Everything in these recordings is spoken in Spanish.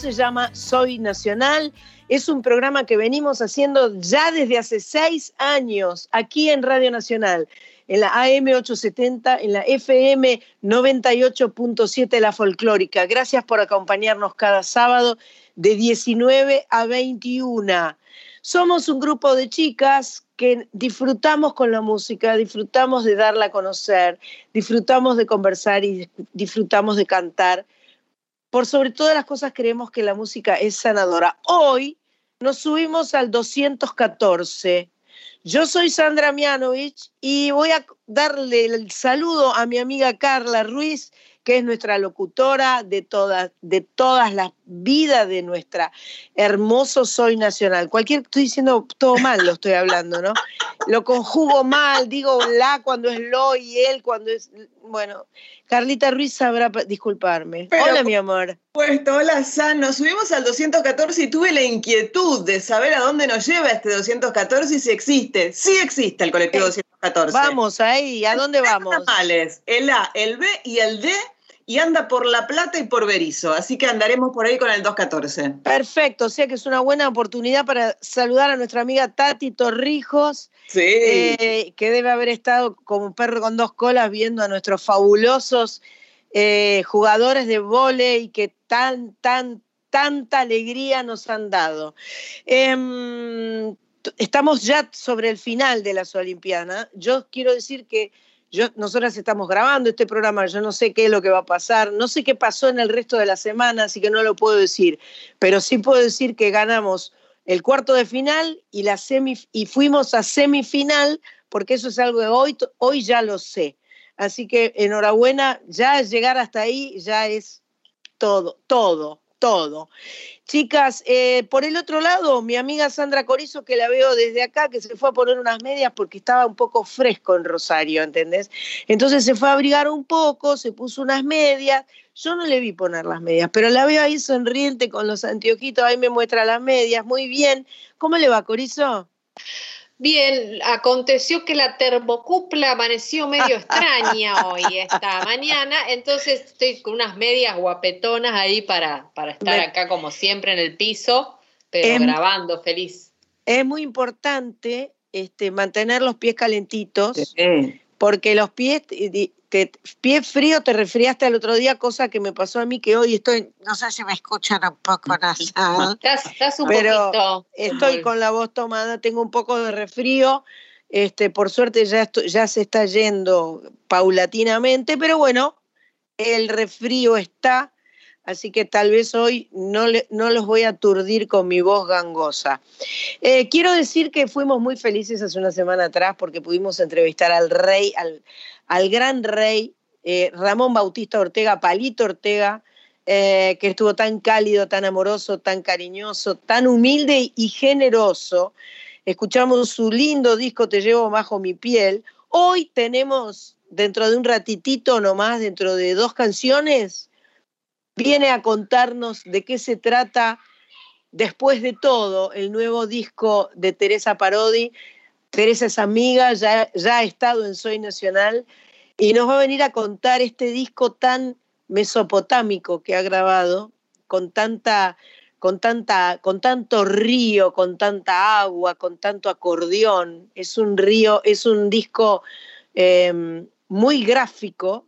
se llama Soy Nacional. Es un programa que venimos haciendo ya desde hace seis años aquí en Radio Nacional, en la AM 870, en la FM 98.7 La Folclórica. Gracias por acompañarnos cada sábado de 19 a 21. Somos un grupo de chicas que disfrutamos con la música, disfrutamos de darla a conocer, disfrutamos de conversar y disfrutamos de cantar por sobre todas las cosas creemos que la música es sanadora. Hoy nos subimos al 214. Yo soy Sandra Mianovich y voy a darle el saludo a mi amiga Carla Ruiz, que es nuestra locutora de todas, de todas las vidas de nuestra hermoso Soy Nacional. Cualquier, estoy diciendo todo mal, lo estoy hablando, ¿no? Lo conjugo mal, digo la cuando es lo y él cuando es, bueno, Carlita Ruiz sabrá pa- disculparme. Pero- Hola, mi amor. Puesto, hola San, nos subimos al 214 y tuve la inquietud de saber a dónde nos lleva este 214 y si existe. Sí existe el colectivo Eh, 214. Vamos ahí, ¿a dónde vamos? El A, el B y el D y anda por La Plata y por Berizo, así que andaremos por ahí con el 214. Perfecto, o sea que es una buena oportunidad para saludar a nuestra amiga Tati Torrijos, Sí. eh, que debe haber estado como un perro con dos colas viendo a nuestros fabulosos eh, jugadores de vóley que tan, tan, tanta alegría nos han dado. Em, estamos ya sobre el final de las Olimpiadas. Yo quiero decir que yo, nosotras estamos grabando este programa, yo no sé qué es lo que va a pasar, no sé qué pasó en el resto de la semana, así que no lo puedo decir, pero sí puedo decir que ganamos el cuarto de final y, la semi, y fuimos a semifinal, porque eso es algo que hoy, hoy ya lo sé. Así que enhorabuena, ya llegar hasta ahí ya es todo, todo, todo. Chicas, eh, por el otro lado, mi amiga Sandra Corizo, que la veo desde acá, que se fue a poner unas medias porque estaba un poco fresco en Rosario, ¿entendés? Entonces se fue a abrigar un poco, se puso unas medias. Yo no le vi poner las medias, pero la veo ahí sonriente con los anteojitos, ahí me muestra las medias, muy bien. ¿Cómo le va, Corizo? Bien, aconteció que la termocupla amaneció medio extraña hoy, esta mañana, entonces estoy con unas medias guapetonas ahí para, para estar Me- acá como siempre en el piso, pero grabando feliz. Es muy importante este, mantener los pies calentitos. Sí. Porque los pies, te- pie frío te resfriaste al otro día, cosa que me pasó a mí que hoy estoy, no sé si me escuchan un poco nasal, Estás, estás un Pero poquito. estoy con la voz tomada, tengo un poco de resfrío, este, por suerte ya, esto- ya se está yendo paulatinamente, pero bueno, el resfrío está, así que tal vez hoy no, no los voy a aturdir con mi voz gangosa. Eh, quiero decir que fuimos muy felices hace una semana atrás porque pudimos entrevistar al rey, al, al gran rey eh, Ramón Bautista Ortega, Palito Ortega, eh, que estuvo tan cálido, tan amoroso, tan cariñoso, tan humilde y generoso. Escuchamos su lindo disco Te llevo bajo mi piel. Hoy tenemos, dentro de un ratitito nomás, dentro de dos canciones, viene a contarnos de qué se trata después de todo el nuevo disco de Teresa Parodi. Teresa es amiga, ya, ya ha estado en Soy Nacional y nos va a venir a contar este disco tan mesopotámico que ha grabado, con tanta, con tanta, con tanto río, con tanta agua, con tanto acordeón. Es un río, es un disco eh, muy gráfico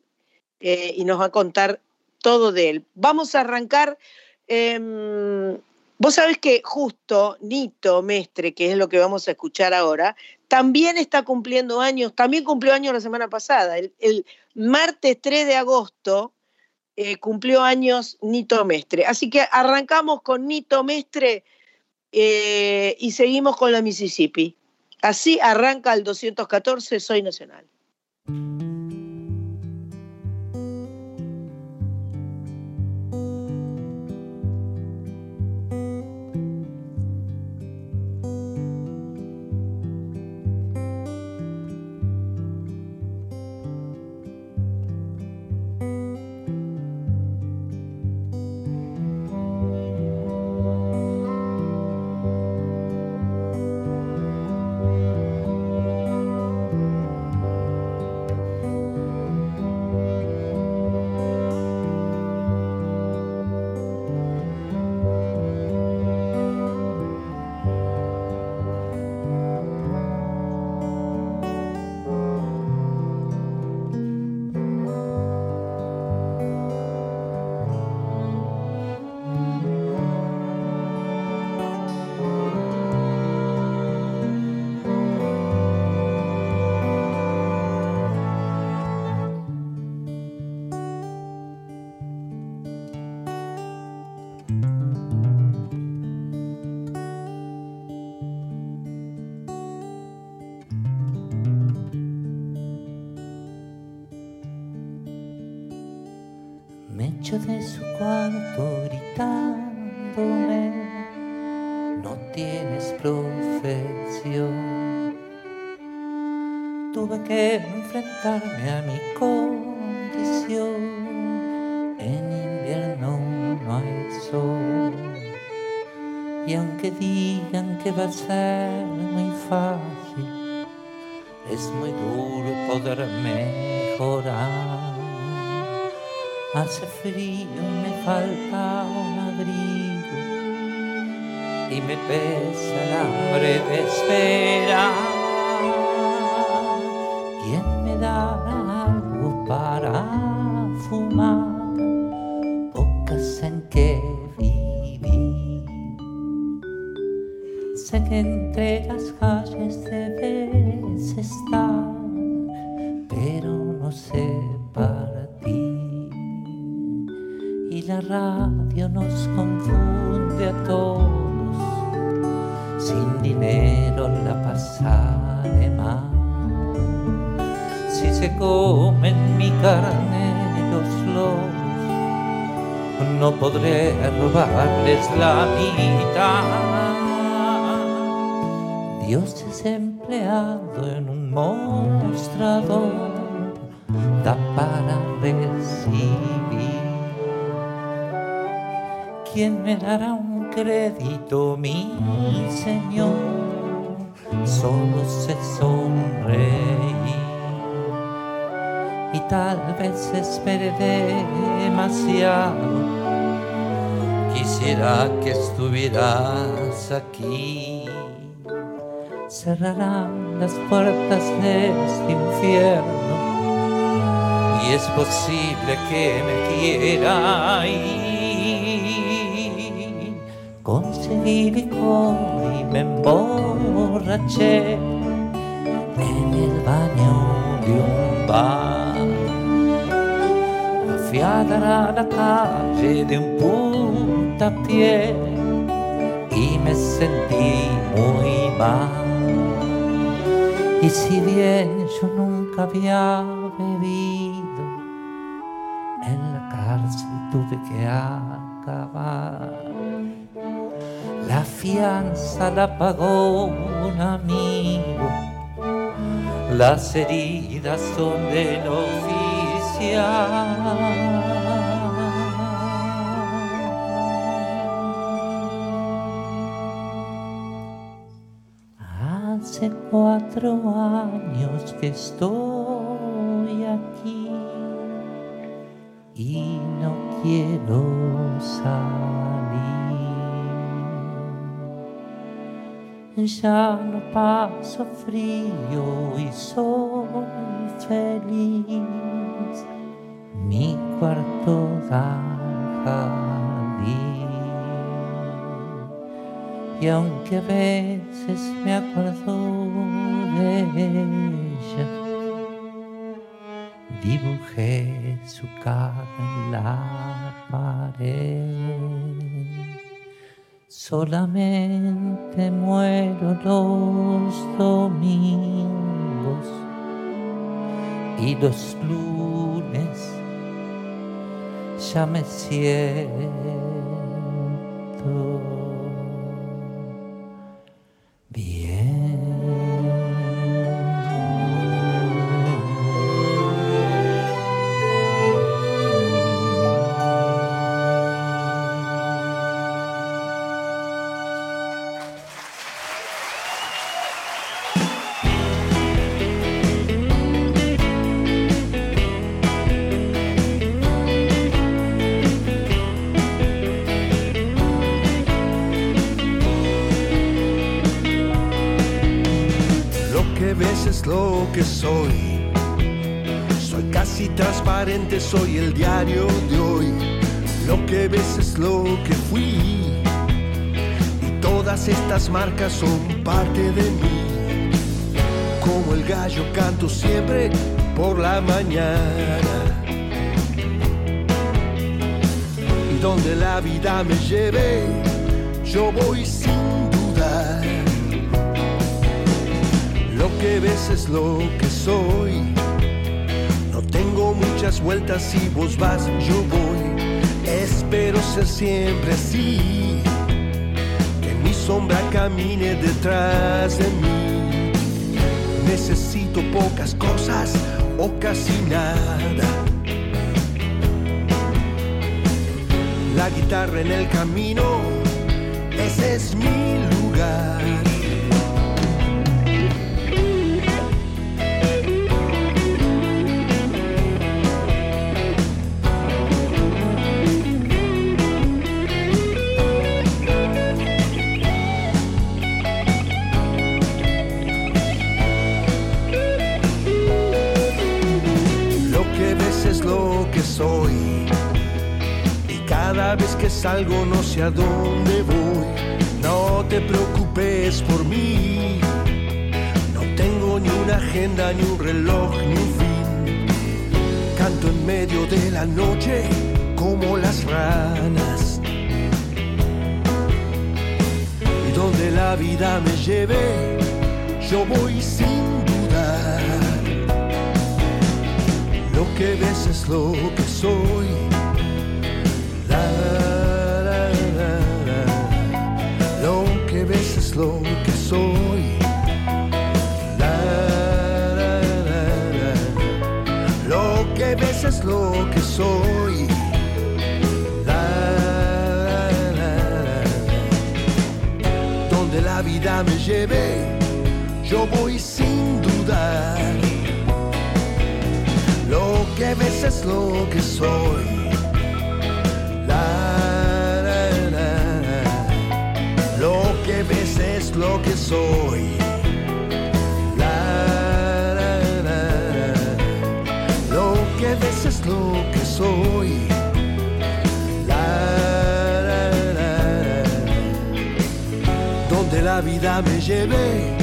eh, y nos va a contar todo de él. Vamos a arrancar. eh, Vos sabés que justo Nito Mestre, que es lo que vamos a escuchar ahora, también está cumpliendo años, también cumplió años la semana pasada. El, el martes 3 de agosto eh, cumplió años Nito Mestre. Así que arrancamos con Nito Mestre eh, y seguimos con la Mississippi. Así arranca el 214 Soy Nacional. Enfrentarme a mi condición, en invierno no hay sol. Y aunque digan que va a ser muy fácil, es muy duro poder mejorar. Hace frío y me falta un abrigo y me pesa el hambre de esperar. La mitad. Estuvieras aquí. Cerrarán las puertas de este infierno. Y es posible que me quiera ir conseguí licor y me emborraché en el baño de un bar. A la calle de un puntapié y me sentí muy mal. Y si bien yo nunca había bebido, en la cárcel tuve que acabar. La fianza la pagó un amigo, las heridas son del oficial. Hace cuatro años que estoy aquí y no quiero salir. Ya no paso frío y soy feliz. Mi cuarto da Y aunque a veces me acuerdo de ella, dibujé su cara en la pared. Solamente muero los domingos y los lunes ya me siento marcas son parte de mí. Como el gallo canto siempre por la mañana. Y donde la vida me lleve, yo voy sin dudar. Lo que ves es lo que soy. No tengo muchas vueltas, si vos vas, yo voy. ser siempre así, sombra camine detrás de mí. Necesito pocas cosas o casi nada. La guitarra en el camino, ese es mi lugar. Dónde voy. No te preocupes por mí. No tengo ni una agenda, ni un reloj, ni un fin. Canto en medio de la noche como las ranas. Y donde la vida me lleve, yo voy sin dudar. Lo que ves es lo que soy. Soy. La. Lo que ves es lo que soy. Donde la vida me lleve, yo voy sin dudar. Lo que ves es lo que soy. Lo que soy. La, la. Lo que ves es lo que soy. Donde la vida me lleve,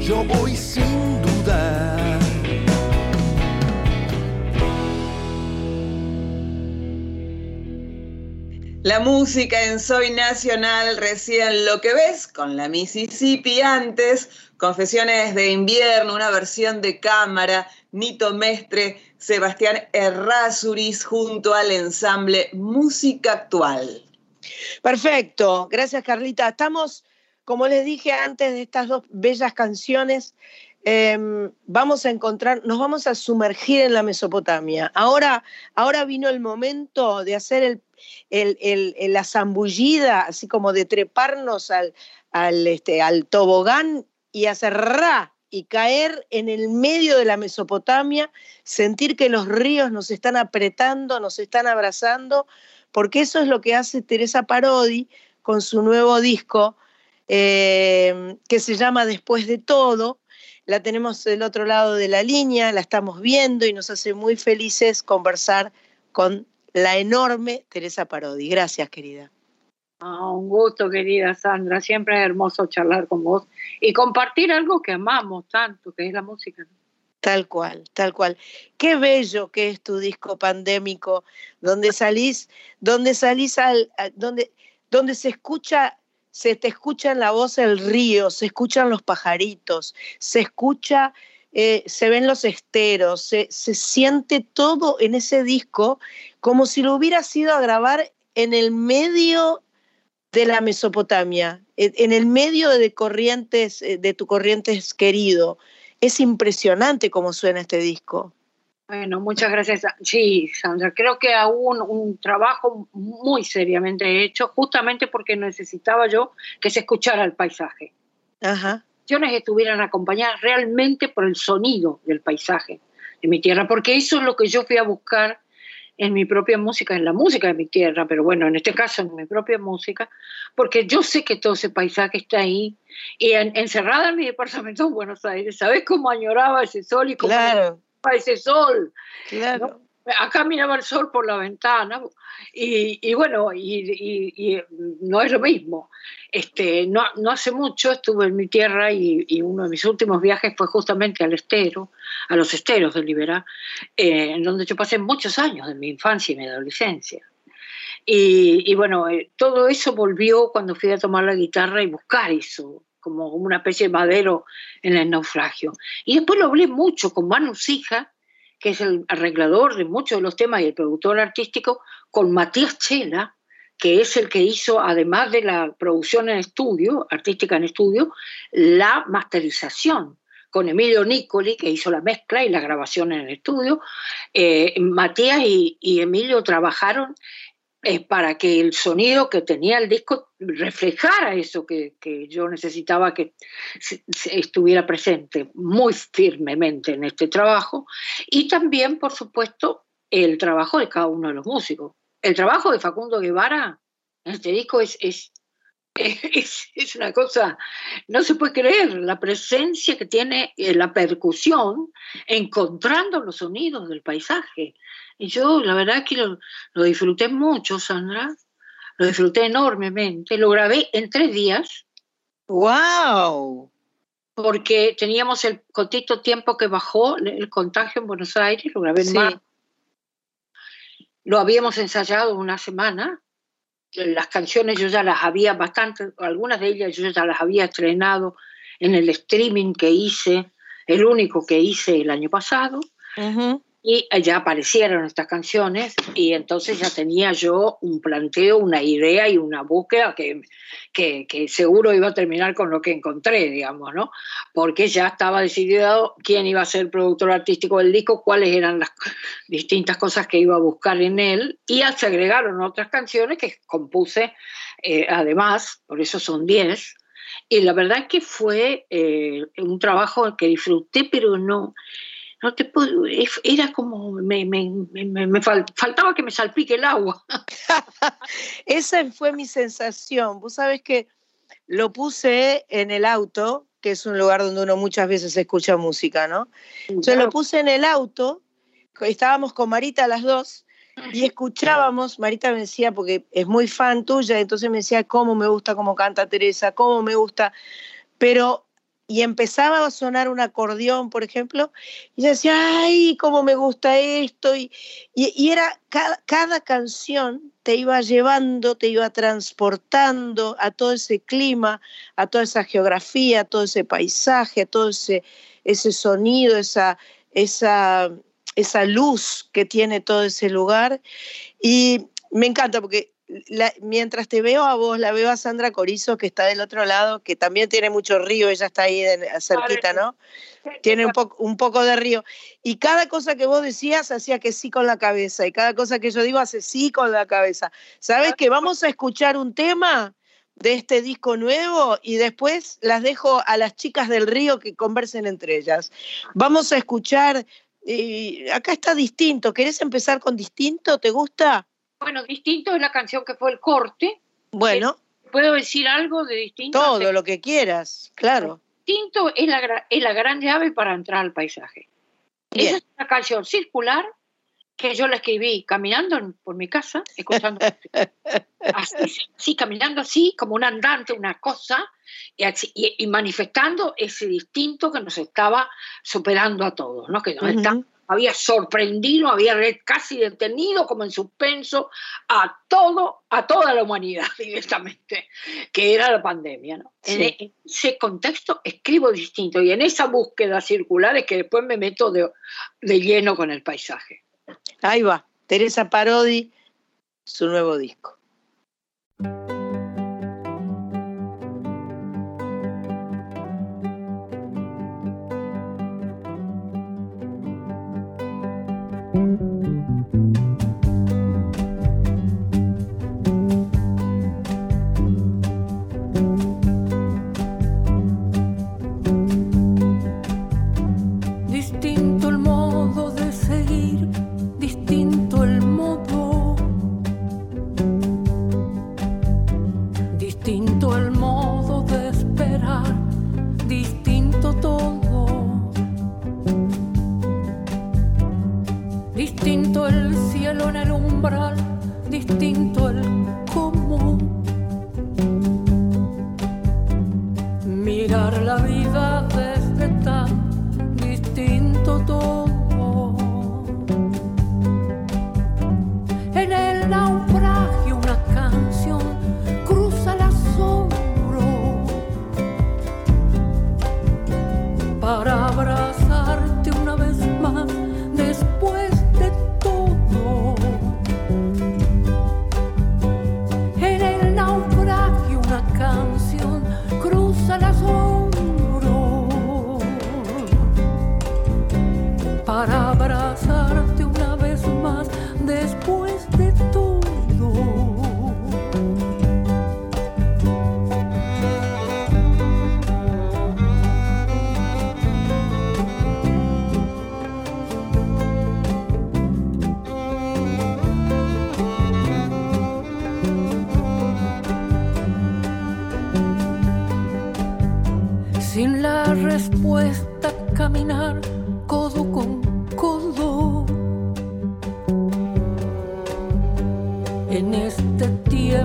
yo voy sin dudar. La música en Soy Nacional, recién lo que ves, con la Mississippi antes, Confesiones de invierno, una versión de cámara, Nito Mestre, Sebastián Errázuriz junto al ensamble Música Actual. Perfecto, gracias Carlita. Estamos, como les dije antes de estas dos bellas canciones, eh, vamos a encontrar, nos vamos a sumergir en la Mesopotamia. Ahora, ahora vino el momento de hacer el, la zambullida, así como de treparnos al, al, este, al tobogán y hacer ra y caer en el medio de la Mesopotamia, sentir que los ríos nos están apretando, nos están abrazando, porque eso es lo que hace Teresa Parodi con su nuevo disco eh, que se llama Después de todo. La tenemos del otro lado de la línea, la estamos viendo y nos hace muy felices conversar con la enorme Teresa Parodi. Gracias, querida. Ah, un gusto, querida Sandra. Siempre es hermoso charlar con vos y compartir algo que amamos tanto, que es la música. Tal cual, tal cual. Qué bello que es tu disco pandémico, donde salís, donde salís al, donde, donde se escucha, se te escucha en la voz el río, se escuchan los pajaritos, se escucha, eh, se ven los esteros, se, se siente todo en ese disco como si lo hubieras ido a grabar en el medio de la Mesopotamia, en el medio de corrientes, eh, de tu corrientes querido. Es impresionante cómo suena este disco. Bueno, muchas gracias. Sí, Sandra, creo que aún un trabajo muy seriamente hecho, justamente porque necesitaba yo que se escuchara el paisaje. Ajá. canciones estuvieran acompañadas realmente por el sonido del paisaje de mi tierra, porque eso es lo que yo fui a buscar en mi propia música, en la música de mi tierra, pero bueno, en este caso en mi propia música, porque yo sé que todo ese paisaje está ahí, y en- encerrada en mi departamento en Buenos Aires, ¿sabes cómo añoraba ese sol y cómo Claro, ese sol? claro. Miraba el sol por la ventana y, y bueno, y, y- y no es lo mismo. Este, no, no hace mucho estuve en mi tierra y, uno de mis últimos viajes fue justamente al estero, a los esteros de Liberá, eh, en donde yo pasé muchos años de mi infancia y mi adolescencia. Y bueno, eh, todo eso volvió cuando fui a tomar la guitarra y buscar eso, como una especie de madero en el naufragio. Y después lo hablé mucho con Manu Sija, que es el arreglador de muchos de los temas y el productor artístico, con Matías Chela, que es el que hizo, además de la producción en estudio, artística en estudio, la masterización con Emilio Nicoli, que hizo la mezcla y la grabación en estudio. Eh, Matías y, Emilio trabajaron eh, para que el sonido que tenía el disco reflejara eso que, yo necesitaba que estuviera presente muy firmemente en este trabajo. Y también, por supuesto, el trabajo de cada uno de los músicos. El trabajo de Facundo Guevara en este disco es, es es, una cosa, no se puede creer la presencia que tiene eh, la percusión encontrando los sonidos del paisaje. Y yo la verdad que lo, disfruté mucho, Sandra, lo disfruté enormemente, lo grabé en tres días. ¡Wow! Porque teníamos el cortito tiempo que bajó el contagio en Buenos Aires, lo grabé en marzo. Lo habíamos ensayado una semana las canciones yo ya las había bastante, algunas de ellas yo ya las había estrenado en el streaming que hice, el único que hice el año pasado y ya aparecieron estas canciones y entonces ya tenía yo un planteo, una idea y una búsqueda que, que, seguro iba a terminar con lo que encontré, digamos, ¿no? Porque ya estaba decidido quién iba a ser el productor artístico del disco, cuáles eran las distintas cosas que iba a buscar en él y se agregaron otras canciones que compuse eh, además, por eso son 10. Y la verdad es que fue eh, un trabajo que disfruté, pero no, no te puedo, era como, me, faltaba que me salpique el agua. Esa fue mi sensación. Vos sabés que lo puse en el auto, que es un lugar donde uno muchas veces escucha música, ¿no? Yo lo puse en el auto, estábamos con Marita las dos, y escuchábamos, Marita me decía, porque es muy fan tuya, entonces me decía cómo me gusta cómo canta Teresa, cómo me gusta, pero y empezaba a sonar un acordeón, por ejemplo, y decía, ay, cómo me gusta esto, y, y, era cada, cada, canción te iba llevando, te iba transportando a todo ese clima, a toda esa geografía, a todo ese paisaje, a todo ese, ese sonido, esa, esa, esa luz que tiene todo ese lugar. Y me encanta porque mientras te veo a vos, la veo a Sandra Corizo, que está del otro lado, que también tiene mucho río, ella está ahí cerquita, ¿no? Tiene un, poco un poco de río. Y cada cosa que vos decías hacía que sí con la cabeza, y cada cosa que yo digo hace sí con la cabeza. ¿Sabes que vamos a escuchar un tema? de este disco nuevo y después las dejo a las chicas del río que conversen entre ellas. Vamos a escuchar, acá está distinto, ¿querés empezar con distinto? ¿Te gusta? Bueno, distinto es la canción que fue el corte. Bueno. ¿Puedo decir algo de distinto? Todo lo que quieras, claro. Distinto es la, es la gran llave para entrar al paisaje. Esa es una canción circular que yo la escribí caminando por mi casa, escuchando así, caminando así, como un andante, una cosa, y, manifestando ese distinto que nos estaba superando a todos, ¿no? que nos está había sorprendido, había casi detenido como en suspenso a todo, a toda la humanidad directamente, que era la pandemia. ¿no? En ese contexto escribo distinto y en esa búsqueda circular es que después me meto de, de lleno con el paisaje. Ahí va, Teresa Parodi, su nuevo disco.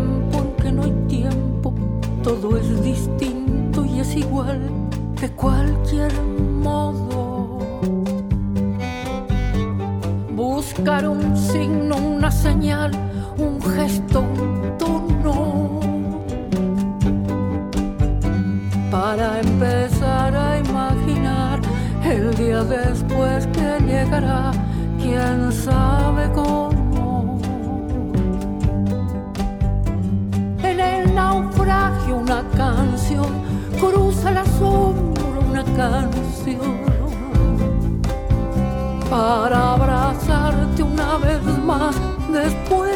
Tiempo en que no hay tiempo, todo es distinto y es igual de cualquier modo. Buscar un signo, una señal, un gesto, un tono. Para empezar a imaginar el día después que llegará, quién sabe una canción cruza la sombra una canción. Para abrazarte una vez más después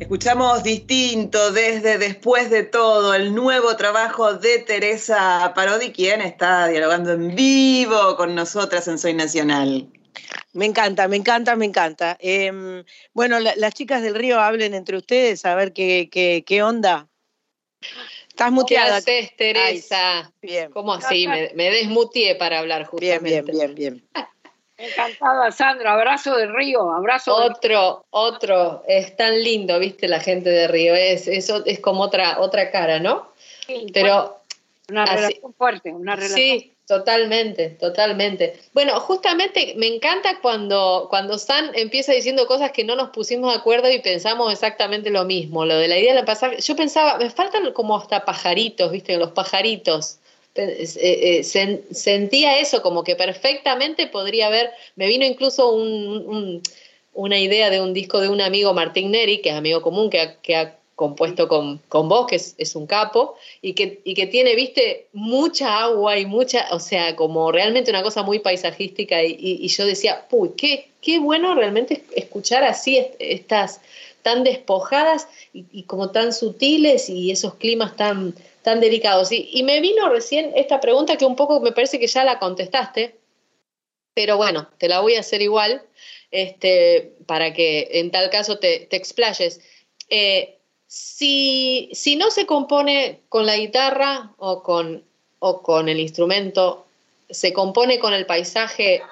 Escuchamos distinto desde Después de todo, el nuevo trabajo de Teresa Parodi, quien está dialogando en vivo con nosotras en Soy Nacional. Me encanta, me encanta, me encanta. Em, bueno, la- las chicas del río hablen entre ustedes a ver qué, qué, qué onda. Estás ¿Qué muteada. haces, Teresa? Bien, ¿Cómo así? Me, me desmutié para hablar bien, justamente. bien, bien, bien. Encantada, Sandra. Abrazo de Río, abrazo de Otro, otro, es tan lindo, viste, la gente de Río, es, eso es como otra, otra cara, ¿no? Sí, Pero una así- relación fuerte, una relación. sí, totalmente, totalmente. Bueno, justamente me encanta cuando, cuando San empieza diciendo cosas que no nos pusimos de acuerdo y pensamos exactamente lo mismo, lo de la idea de pasar, yo pensaba, me faltan como hasta pajaritos, viste, los pajaritos. Eh, eh, sen- sentía eso como que perfectamente podría haber, me vino incluso un- un- una idea de un disco de un amigo Martín Neri, que es amigo común, que ha, compuesto con, con vos, que es, un capo, y que, y que tiene, viste, mucha agua y mucha, o sea, como realmente una cosa muy paisajística, y, yo decía, uy, qué, qué bueno realmente escuchar así est- estas tan despojadas y como tan sutiles y esos climas tan, tan delicados. Y, y me vino recién esta pregunta que un poco me parece que ya la contestaste, pero bueno, te la voy a hacer igual, este, para que en tal caso te, te explayes. Eh, si, si no se compone con la guitarra o con, o con el instrumento, se compone con el paisaje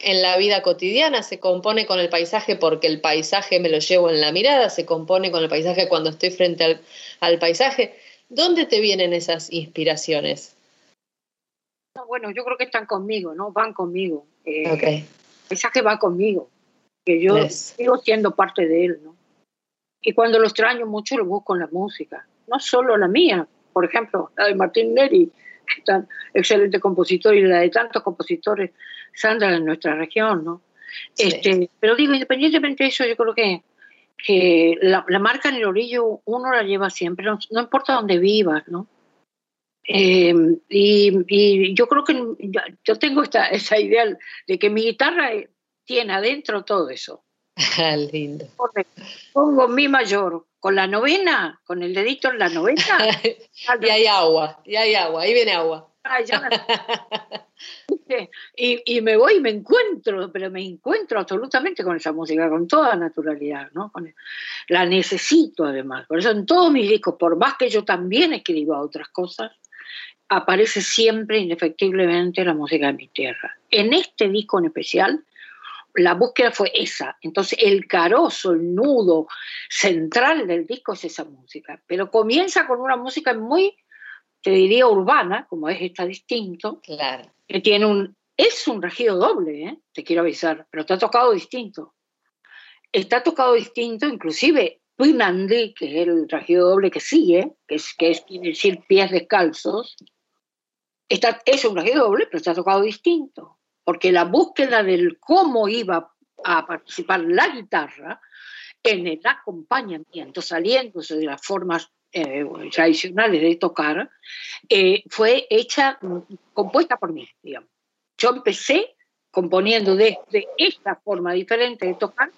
en la vida cotidiana, se compone con el paisaje porque el paisaje me lo llevo en la mirada, se compone con el paisaje cuando estoy frente al, al paisaje. ¿Dónde te vienen esas inspiraciones? No, bueno, yo creo que están conmigo, ¿no? Van conmigo. Eh, Ok. El paisaje va conmigo, que yo Yes. sigo siendo parte de él, ¿no? Y cuando lo extraño mucho lo busco en la música, no solo la mía, por ejemplo, la de Martín Neri, que es tan excelente compositor, y la de tantos compositores, Sandra, en nuestra región, ¿no? Sí. Este, pero digo, independientemente de eso, yo creo que, que la, la marca en el orillo uno la lleva siempre, no, no importa dónde vivas, ¿no? Eh, y, y yo creo que yo- tengo esta, esa idea de que mi guitarra eh, tiene adentro todo eso. Ah, Lindo. Pongo mi mayor con la novena, con el dedito en la novena. y hay agua, y hay agua, ahí viene agua. Ay, ya me- ¿Viste? y, y me voy y me encuentro, pero me encuentro absolutamente con esa música, con toda naturalidad, ¿no? La necesito además. Por eso en todos mis discos, por más que yo también escriba otras cosas, aparece siempre indefectiblemente la música de mi tierra. En este disco en especial, la búsqueda fue esa. Entonces, el carozo, el nudo central del disco es esa música. Pero comienza con una música muy te diría urbana, como es esta distinto, Claro. que tiene un, es un regido doble, ¿eh? te quiero avisar, pero está tocado distinto. Está tocado distinto, inclusive Pinandi, que es el regido doble que sigue, que es, que es quiere decir pies descalzos, está, es un regido doble, pero está tocado distinto, porque la búsqueda del cómo iba a participar la guitarra en el acompañamiento, saliéndose de las formas eh, tradicionales de tocar, eh, fue hecha, mm, compuesta por mí, digamos. Yo empecé componiendo desde esta forma diferente de tocar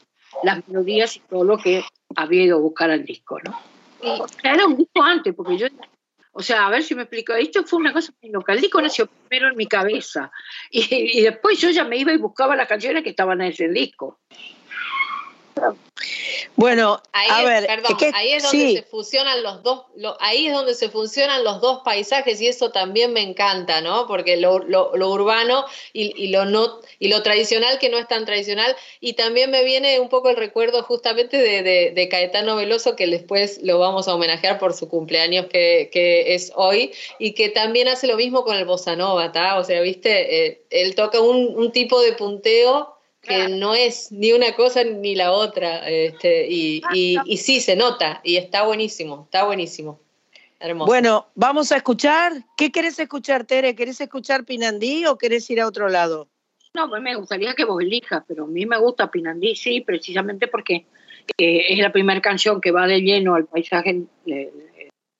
las melodías y todo lo que había ido a buscar al disco, ¿no? Y, era un disco antes, porque yo, o sea, a ver si me explico, esto fue una cosa muy loca, el disco nació primero en mi cabeza y, y después yo ya me iba y buscaba las canciones que estaban en ese disco. Bueno, Ahí, a es, ver, perdón, es que- ahí es donde sí, se fusionan los dos, lo- ahí es donde se fusionan los dos paisajes y eso también me encanta, ¿no? Porque lo, lo- lo urbano y, y lo no y lo tradicional que no es tan tradicional y también me viene un poco el recuerdo justamente de, de- de Caetano Veloso que después lo vamos a homenajear por su cumpleaños que, que es hoy y que también hace lo mismo con el bossa nova, ¿tá? O sea, viste, Eh, él toca un, un tipo de punteo que no es ni una cosa ni la otra, este, y, y, y sí, se nota, y está buenísimo, está buenísimo. Hermoso. bueno, vamos a escuchar. ¿Qué querés escuchar, Tere? ¿Querés escuchar Pinandí o querés ir a otro lado? No, pues me gustaría que vos elijas, pero a mí me gusta Pinandí, sí, precisamente porque eh, es la primera canción que va de lleno al paisaje eh,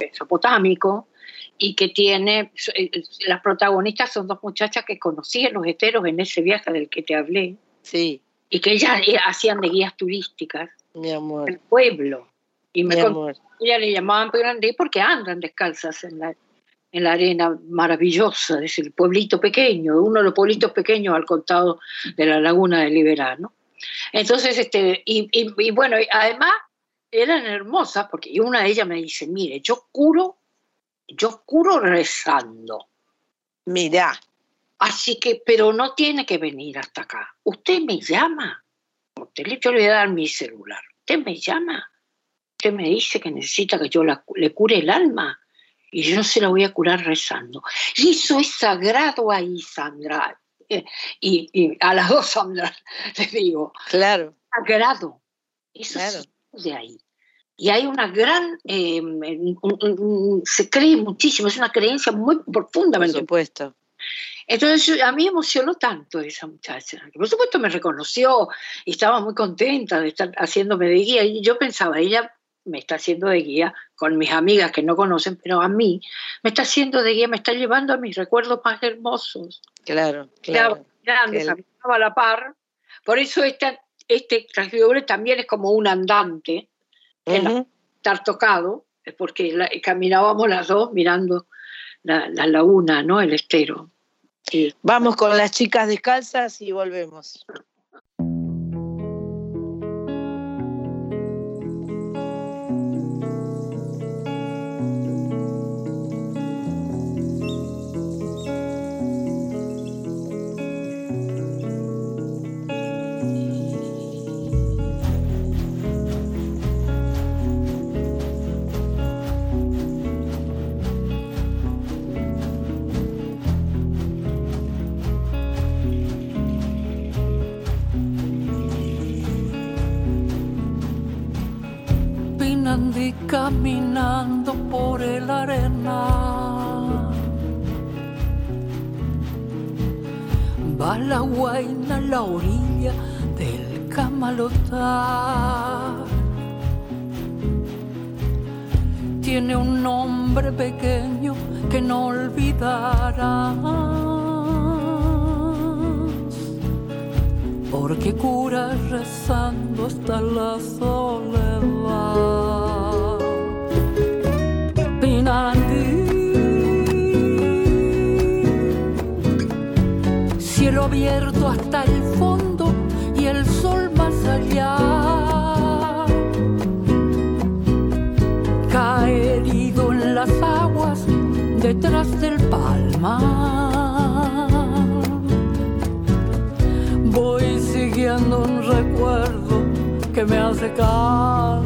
mesopotámico y que tiene, eh, las protagonistas son dos muchachas que conocí en los heteros en ese viaje del que te hablé Sí, y que ellas eh, hacían de guías turísticas mi amor, del pueblo. Y me mi amor. ellas le llamaban Pinandí porque andan descalzas en la, en la arena maravillosa, es el pueblito pequeño, uno de los pueblitos pequeños al costado de la laguna de Liberano. Entonces, este, y, y- y bueno, además eran hermosas porque una de ellas me dice, mire, yo curo, yo curo rezando. Mirá, Así que, pero no tiene que venir hasta acá. Usted me llama. Yo le voy a dar mi celular. Usted me llama. Usted me dice que necesita que yo la- le cure el alma. Y yo se la voy a curar rezando. Y eso es sagrado ahí, Sandra. Eh, Y, y a las dos, Sandra, les digo, claro, sagrado. Eso Claro. es de ahí. Y hay una gran, eh, un- un- un- se cree muchísimo, es una creencia muy por profundamente supuesto. Entonces yo- a mí emocionó tanto esa muchacha, que por supuesto me reconoció y estaba muy contenta de estar haciéndome de guía. Y yo pensaba, ella me está haciendo de guía con mis amigas que no conocen, pero a mí me está haciendo de guía, me está llevando a mis recuerdos más hermosos. Claro, Claro. Grandes, a la par. Por eso esta, este transcribidor también es como un andante, Ujú. estar tocado, es porque la- caminábamos las dos mirando la, la laguna, ¿no? El estero. Vamos con las chicas descalzas y volvemos. Caminando por el arena. Va la guaina a la orilla del camalotar. Tiene un nombre pequeño que no olvidarás. Porque cura rezando hasta la soledad. Cielo abierto hasta el fondo y el sol más allá. Cae herido en las aguas detrás del palmar. Voy siguiendo un recuerdo que me hace cantar.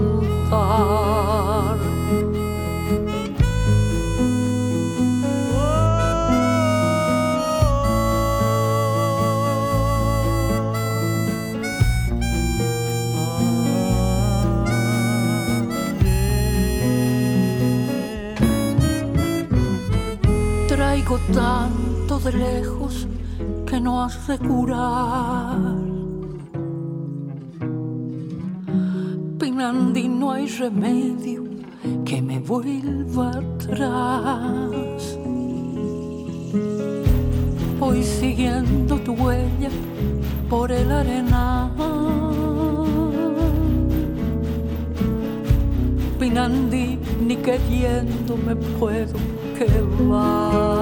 Tanto de lejos que no has de curar. Pinandi, no hay remedio que me vuelva atrás. Voy siguiendo tu huella por el arenal. Pinandi, ni queriendo me puedo quedar.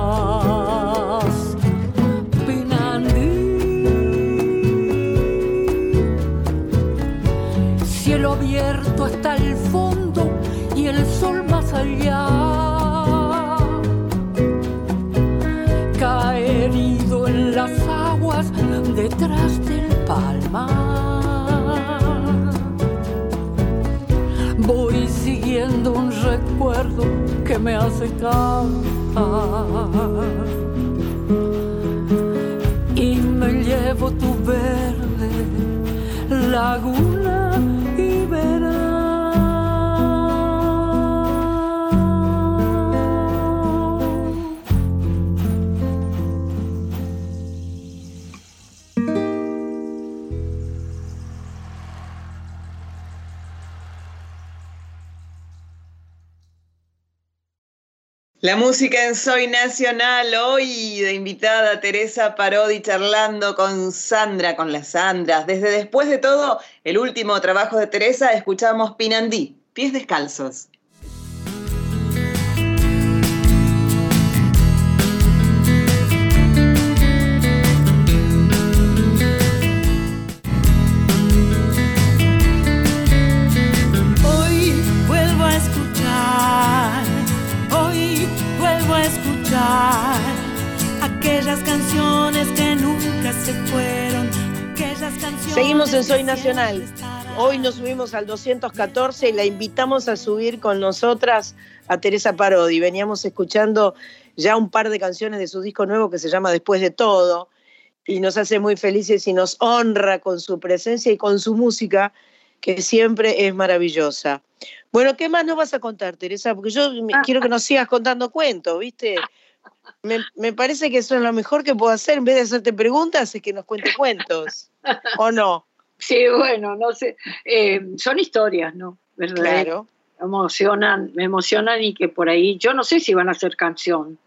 Voy siguiendo un recuerdo que me hace cantar. Y me llevo tu verde laguna La música en Soy Nacional, hoy de invitada Teresa Parodi charlando con Sandra, con las Sandras. Desde después de todo, el último trabajo de Teresa, escuchamos Pinandí, pies descalzos. Que Nacional. Hoy nos subimos al 214 y la invitamos a subir con nosotras a Teresa Parodi. Veníamos escuchando ya un par de canciones de su disco nuevo que se llama Después de todo y nos hace muy felices y nos honra con su presencia y con su música que siempre es maravillosa. Bueno, ¿qué más nos vas a contar, Teresa? Porque yo quiero que nos sigas contando cuentos, ¿viste? Me, me parece que eso es lo mejor que puedo hacer. En vez de hacerte preguntas, es que nos cuente cuentos. ¿O no? Sí, bueno, no sé. eh, son historias, ¿no? ¿Verdad? Claro. Me emocionan, me emocionan y que por ahí, yo no sé si van a ser canción,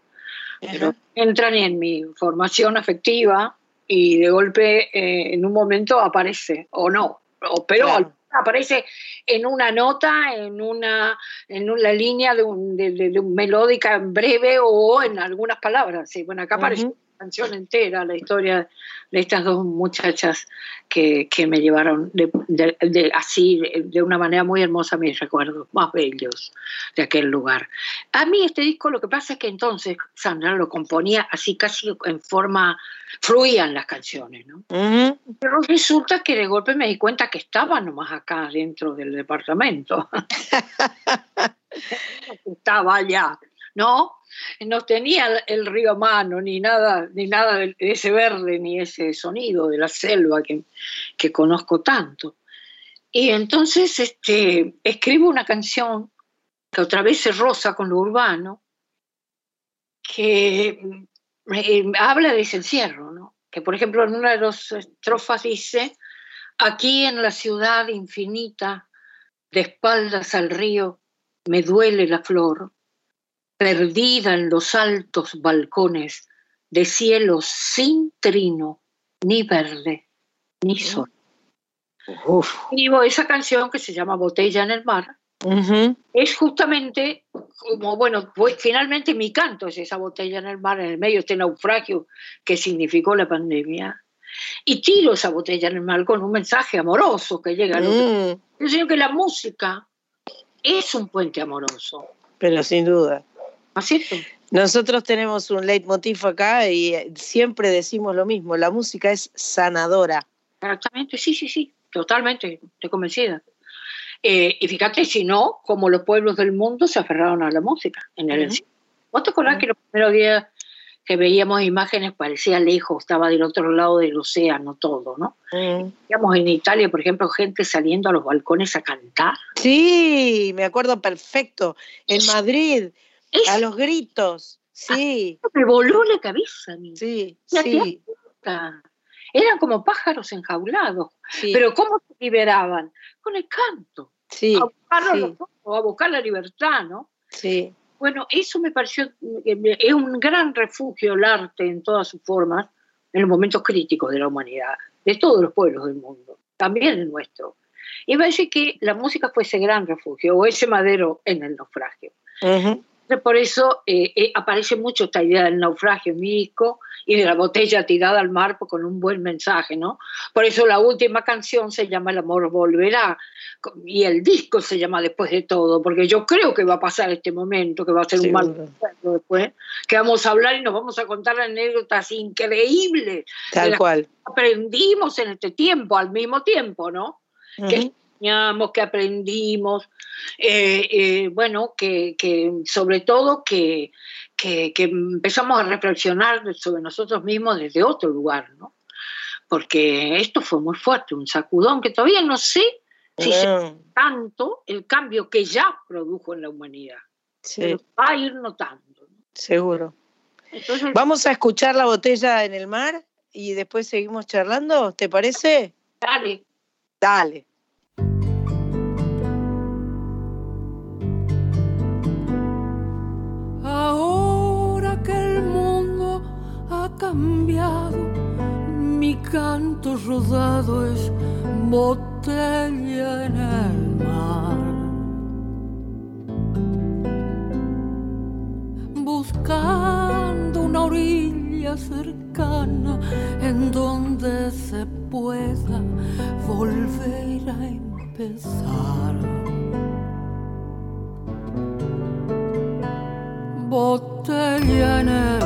pero entran en mi formación afectiva y de golpe eh, en un momento aparece, o no, o, pero Claro. aparece en una nota, en una, en una línea de, un, de, de- de un melódica en breve o en algunas palabras. Sí, bueno, acá aparece canción entera, la historia de estas dos muchachas que, que me llevaron de, de- de- así, de, una manera muy hermosa mis recuerdos más bellos de aquel lugar. A mí este disco lo que pasa es que entonces Sandra lo componía así casi en forma, fluían las canciones, ¿no? Ujú. Pero resulta que de golpe me di cuenta que estaba nomás acá dentro del departamento. estaba allá, ¿no? No tenía el- río a mano, ni nada, ni nada de ese verde, ni ese sonido de la selva que, que conozco tanto. Y entonces este, escribo una canción que otra vez se roza con lo urbano, que mm, eh, habla de ese encierro, ¿no? Que por ejemplo en una de las estrofas dice, aquí en la ciudad infinita, de espaldas al río, me duele la flor, perdida en los altos balcones de cielos sin trino, ni verde, ni sol. Uf. Escribo esa canción que se llama Botella en el mar, Ujú. es justamente como, bueno, pues finalmente mi canto es esa botella en el mar, en el medio de este naufragio que significó la pandemia. Y tiro esa botella en el mar con un mensaje amoroso que llega al otro. Mm, Yo creo que la música es un puente amoroso, pero sin duda. ¿No es cierto? Nosotros tenemos un leitmotiv acá y eh, siempre decimos lo mismo, la música es sanadora. Exactamente, sí, sí, sí, totalmente, estoy convencida. Eh, y fíjate, si no, como los pueblos del mundo se aferraron a la música en el Ujú. ¿Vos te acordás que los primeros días que veíamos imágenes parecía lejos, estaba del otro lado del océano todo, ¿no? Mm. En Italia, por ejemplo, gente saliendo a los balcones a cantar. Sí, me acuerdo perfecto. En Madrid, Eso a los gritos. Sí, me voló la cabeza a mí. sí, sí, Eran como pájaros enjaulados. sí, Pero ¿cómo se liberaban? Con el canto. sí, a, buscar sí. los a buscar la libertad, ¿no? sí. Bueno, eso me pareció, eh, es un gran refugio el arte en todas sus formas, en los momentos críticos de la humanidad, de todos los pueblos del mundo, también el nuestro. Y me parece que la música fue ese gran refugio, o ese madero en el naufragio. Entonces, Por eso eh, eh, aparece mucho esta idea del naufragio disco y de la botella tirada al mar con un buen mensaje, ¿no? Por eso la última canción se llama El amor volverá y el disco se llama Después de todo, porque yo creo que va a pasar este momento, que va a ser un mal recuerdo después, que vamos a hablar y nos vamos a contar anécdotas increíbles Tal cual. que aprendimos en este tiempo, al mismo tiempo, ¿no? que Que aprendimos, eh, eh, bueno, que, que sobre todo que, que, que empezamos a reflexionar sobre nosotros mismos desde otro lugar, ¿no? Porque esto fue muy fuerte, un sacudón que todavía no sé si se tanto el cambio que ya produjo en la humanidad, sí, pero va a ir notando. ¿no? seguro. Entonces, Vamos a escuchar la botella en el mar y después seguimos charlando, ¿te parece? dale, Dale. Canto rodado es botella en el mar. Buscando una orilla cercana en donde se pueda volver a empezar. botella en el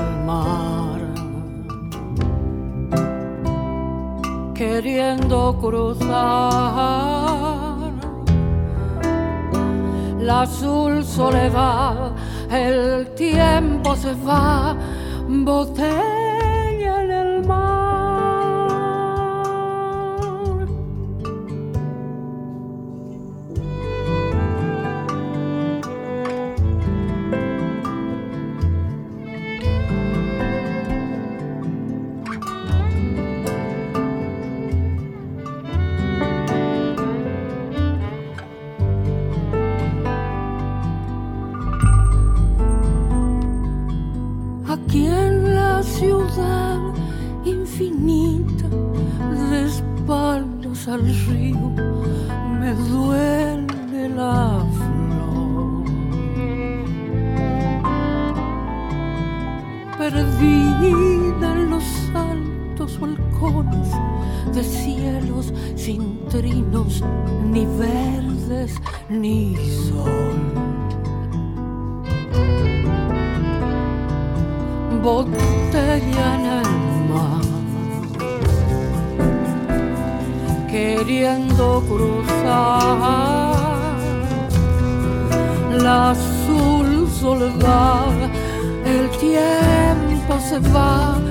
queriendo cruzar. La azul soledad, el tiempo se va, botella tiempo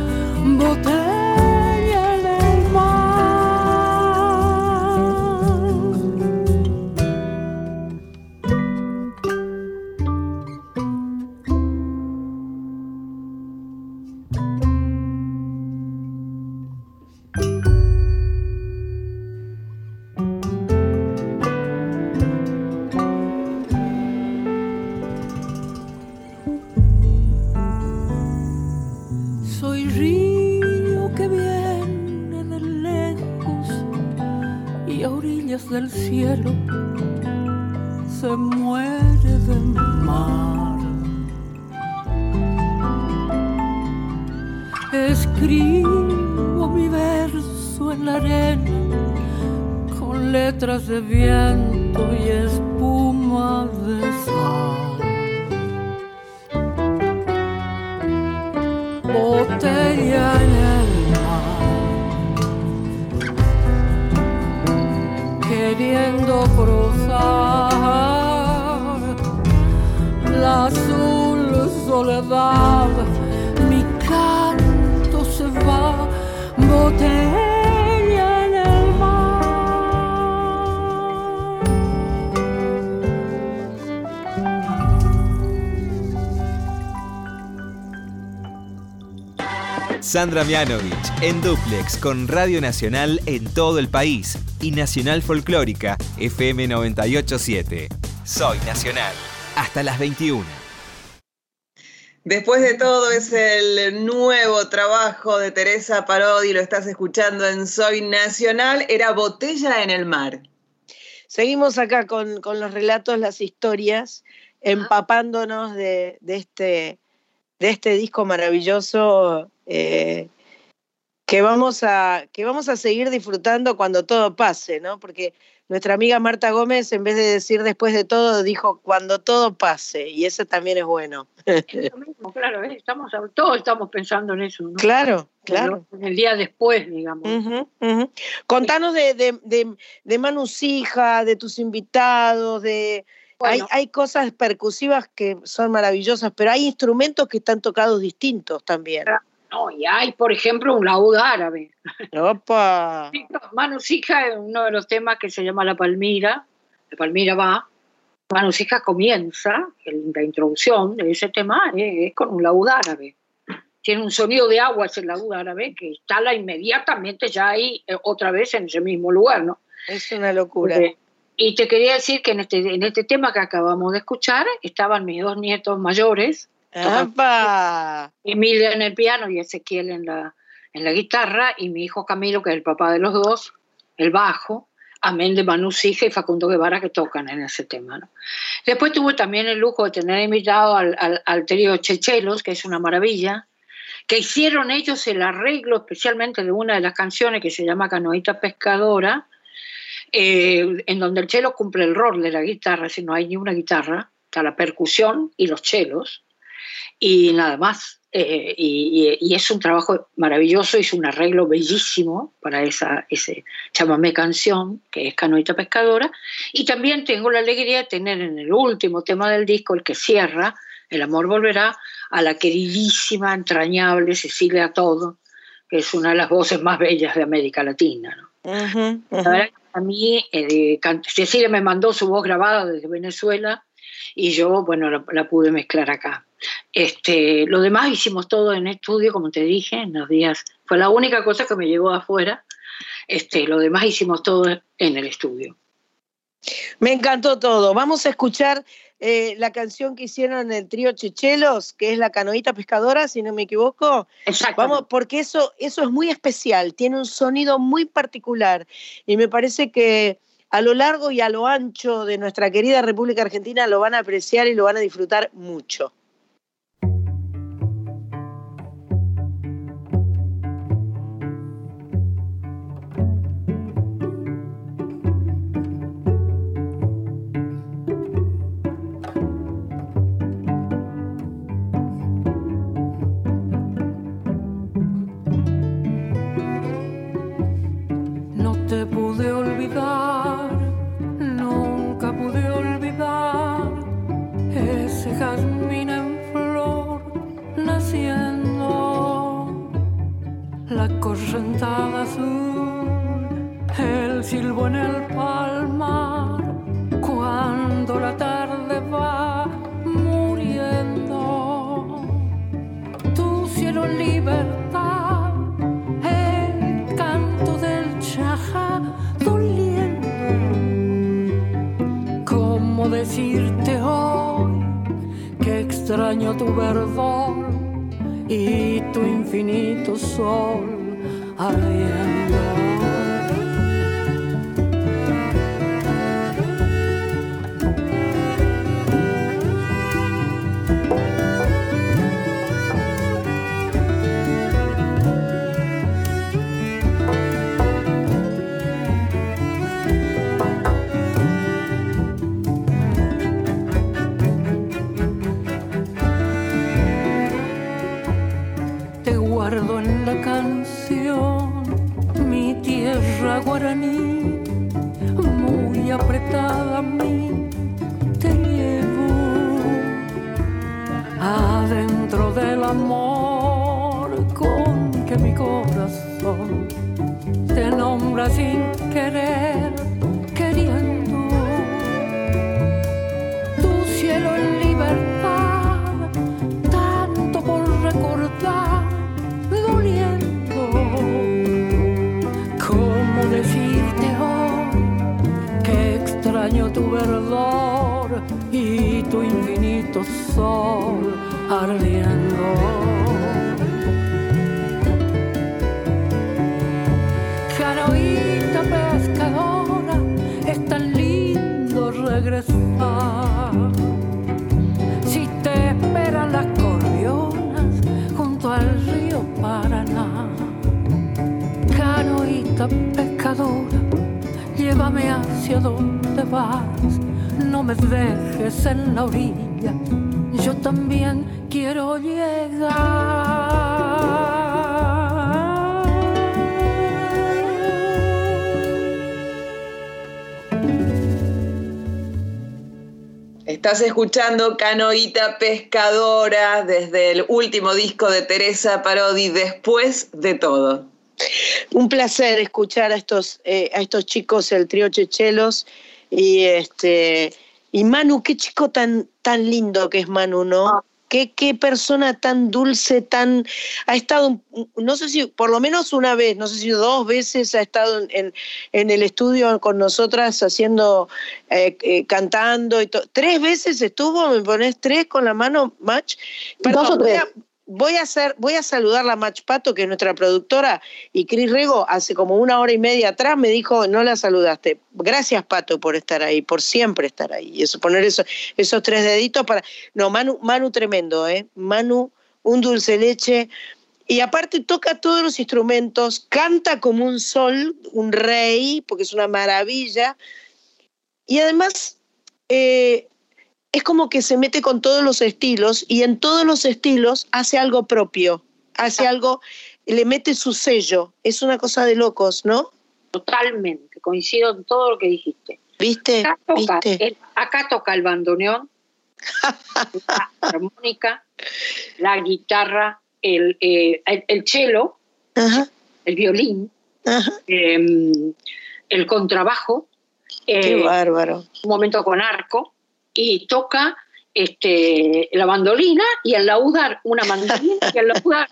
Sandra Mianovich en Duplex con Radio Nacional en todo el país y Nacional Folclórica FM 987. Soy Nacional. Hasta las 21. Después de todo es el nuevo trabajo de Teresa Parodi, lo estás escuchando en Soy Nacional, era Botella en el Mar. Seguimos acá con, con los relatos, las historias, empapándonos de, de este, de este disco maravilloso eh, que, vamos a, que vamos a seguir disfrutando cuando todo pase, ¿no? Porque nuestra amiga Marta Gómez, en vez de decir después de todo, dijo cuando todo pase, y eso también es bueno. Es lo mismo, claro, ¿eh? estamos, todos estamos pensando en eso, ¿no? Claro, claro. En el día después, digamos. Contanos de, de, de, de Manu Sija, de tus invitados, de... Hay, Bueno. hay cosas percusivas que son maravillosas, pero hay instrumentos que están tocados distintos también. No, y hay, por ejemplo, un laúd árabe. Opa. Manu Sija es uno de los temas que se llama La Palmira. La Palmira va. Manu Sija comienza, la introducción de ese tema es, es con un laúd árabe. Tiene un sonido de agua ese laúd árabe que instala inmediatamente ya ahí, eh, otra vez en ese mismo lugar, ¿no? Es una locura. Eh, y te quería decir que en este, en este tema que acabamos de escuchar estaban mis dos nietos mayores, ¡Apa! Emilia en el piano y Ezequiel en la, en la guitarra, y mi hijo Camilo, que es el papá de los dos, el bajo, amén de Manu Sija y Facundo Guevara que tocan en ese tema. ¿no? Después tuve también el lujo de tener invitado al, al, al trío Chechelos, que es una maravilla, que hicieron ellos el arreglo especialmente de una de las canciones que se llama Canoita Pescadora, eh, en donde el chelo cumple el rol de la guitarra, si no hay ni una guitarra, está la percusión y los chelos, y nada más. Eh, y, y- es un trabajo maravilloso, es un arreglo bellísimo para esa ese chamamé canción, que es Canoita Pescadora, y también tengo la alegría de tener en el último tema del disco, el que cierra, El amor volverá, a la queridísima, entrañable Cecilia Todo, que es una de las voces más bellas de América Latina. ¿no? Ujú, La ujú. verdad que a mí, eh, Cecilia me mandó su voz grabada desde Venezuela y yo, bueno, la, la pude mezclar acá. Este, lo demás hicimos todo en estudio, como te dije, en los días. Fue la única cosa que me llegó afuera. Este, lo demás hicimos todo en el estudio. Me encantó todo. Vamos a escuchar eh, la canción que hicieron en el trío Chechelos, que es la canoita pescadora, si no me equivoco. Exacto. Vamos, porque eso, eso es muy especial, tiene un sonido muy particular y me parece que a lo largo y a lo ancho de nuestra querida República Argentina lo van a apreciar y lo van a disfrutar mucho. Extraño tu verdor y tu infinito sol ardiendo? la canción, mi tierra guaraní, muy apretada a mí, te llevo adentro del amor con que mi corazón te nombra sin querer. Verdor y tu infinito sol ardiendo? Canoita pescadora, es tan lindo regresar. Si te esperan las corrionas junto al río Paraná. Canoita pescadora, llévame hacia donde vas. No me dejes en la orilla, yo también quiero llegar. Estás escuchando Canoita Pescadora desde el último disco de Teresa Parodi, Después de todo. Un placer escuchar a estos, eh, a estos chicos, el trío Chechelos. Y este y Manu, qué chico tan, tan lindo que es Manu, ¿no? Qué, qué persona tan dulce, tan... Ha estado, no sé si, por lo menos una vez, no sé si dos veces ha estado en, en el estudio con nosotras haciendo, eh, eh, cantando y todo. Tres veces estuvo, me pones tres con la mano, match. Perdón, Dos o tres. voy a- Voy a, hacer, voy a saludar a Mach Pato, que es nuestra productora, y Cris Rego hace como una hora y media atrás me dijo, no la saludaste. Gracias, Pato, por estar ahí, por siempre estar ahí. Y eso, poner eso, esos tres deditos para... No, Manu, Manu tremendo, ¿eh? Manu, un dulce leche. Y aparte toca todos los instrumentos, canta como un sol, un rey, porque es una maravilla. Y además, eh, es como que se mete con todos los estilos y en todos los estilos hace algo propio, hace algo, le mete su sello. Es una cosa de locos, ¿no? Totalmente, coincido en todo lo que dijiste. ¿Viste? Acá toca, ¿Viste? el, acá toca el bandoneón, la armónica, la guitarra, el, eh, el, el cello, Ajá, el violín, eh, el contrabajo, Qué eh, bárbaro. un momento con arco, y toca este, la bandolina y el laudar una mandolina y el laudar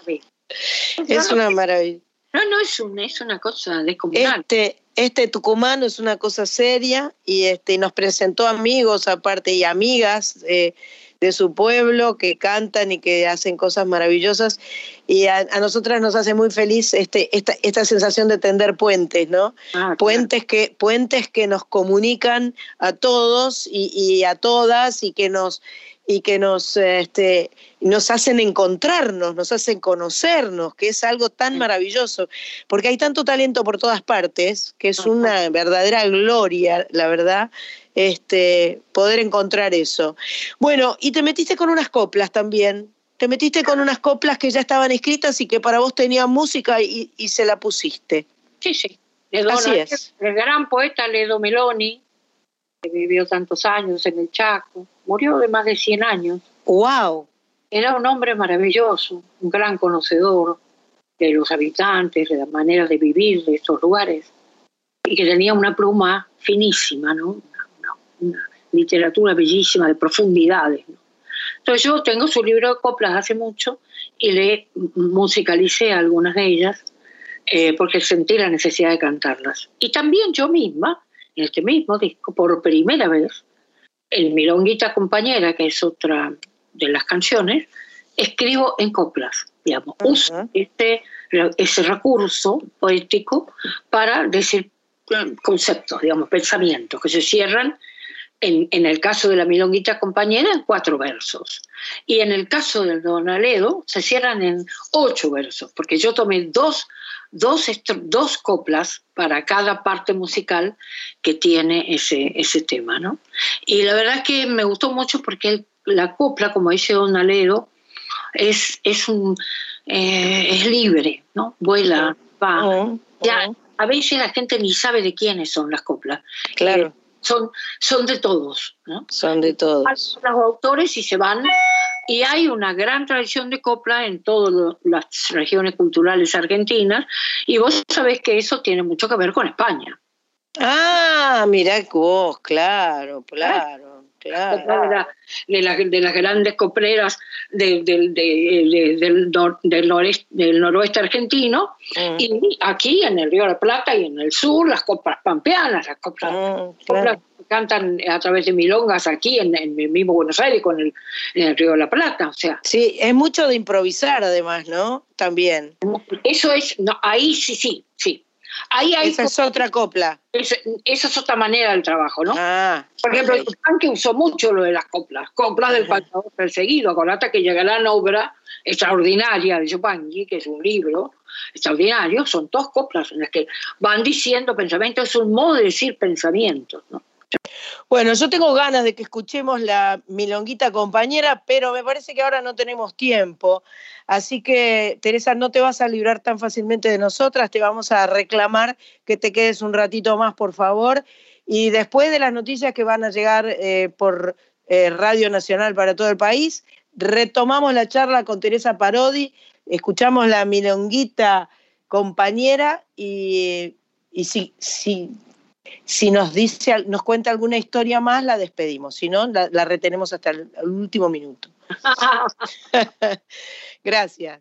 Es una maravilla. No, no, es, un, es una cosa descomunal. Este, este tucumano es una cosa seria y este nos presentó amigos aparte y amigas eh, de su pueblo que cantan y que hacen cosas maravillosas y a, a nosotras nos hace muy feliz este, esta, esta sensación de tender puentes, ¿no? Ah, puentes que puentes que nos comunican a todos y, y a todas y que nos y que nos este nos hacen encontrarnos, nos hacen conocernos, que es algo tan maravilloso, porque hay tanto talento por todas partes, que es una verdadera gloria, la verdad, este poder encontrar eso. Bueno, y te metiste con unas coplas también. Te metiste con unas coplas que ya estaban escritas y que para vos tenían música y, y se la pusiste. Sí, sí. Ledo, Así es. El gran poeta Ledo Meloni, vivió tantos años en el Chaco, murió de más de 100 años. ¡Wow! Era un hombre maravilloso, un gran conocedor de los habitantes, de la manera de vivir de estos lugares, y que tenía una pluma finísima, ¿no? Una, una- una literatura bellísima de profundidades. ¿no? Entonces yo tengo su libro de coplas hace mucho y le musicalicé algunas de ellas eh, porque sentí la necesidad de cantarlas. Y también yo misma, en este mismo disco, por primera vez, el Milonguita Compañera, que es otra de las canciones, escribo en coplas, digamos. Uso este, ese recurso poético para decir eh, conceptos, digamos, pensamientos que se cierran, en, en el caso de la Milonguita Compañera, en cuatro versos. Y en el caso del Don Aledo, se cierran en ocho versos, porque yo tomé dos, dos, dos coplas para cada parte musical que tiene ese, ese tema, ¿no? Y la verdad es que me gustó mucho porque el- la copla, como dice Don Aledo, es, es, un, eh, es libre, ¿no? Vuela, va. Ya, a veces la gente ni sabe de quiénes son las coplas. Claro. Eh, son, son de todos, ¿no? Son de todos. Los autores y se van Y hay una gran tradición de copla en todas las regiones culturales argentinas, y vos sabés que eso tiene mucho que ver con España. Ah, mirá vos, claro, claro. Claro. De, de, las grandes copleras del, noroeste argentino, mm. y aquí en el Río de la Plata y en el sur, las coplas pampeanas, las coplas, mm, que cantan a través de milongas aquí en, el mismo Buenos Aires con el, en el Río de la Plata. O sea. Sí, es mucho de improvisar además, ¿no? También. Eso es, no, ahí sí, sí, sí. Esa es otra copla. esa es otra manera del trabajo, ¿no? Ah, Por ejemplo, el que usó mucho lo de las coplas. Coplas del faltador perseguido. Acordate que llega la obra extraordinaria de Yupanqui, que es un libro extraordinario. Son dos coplas en las que van diciendo pensamientos. Es un modo de decir pensamientos, ¿no? Bueno, yo tengo ganas de que escuchemos la milonguita compañera, pero me parece que ahora no tenemos tiempo. Así que, Teresa, no te vas a librar tan fácilmente de nosotras, te vamos a reclamar que te quedes un ratito más, por favor. Y después de las noticias que van a llegar eh, por eh, Radio Nacional para todo el país, retomamos la charla con Teresa Parodi, escuchamos la milonguita compañera y, y si, si si nos dice, nos cuenta alguna historia más, la despedimos. Si no, la, retenemos hasta el, último minuto. Gracias.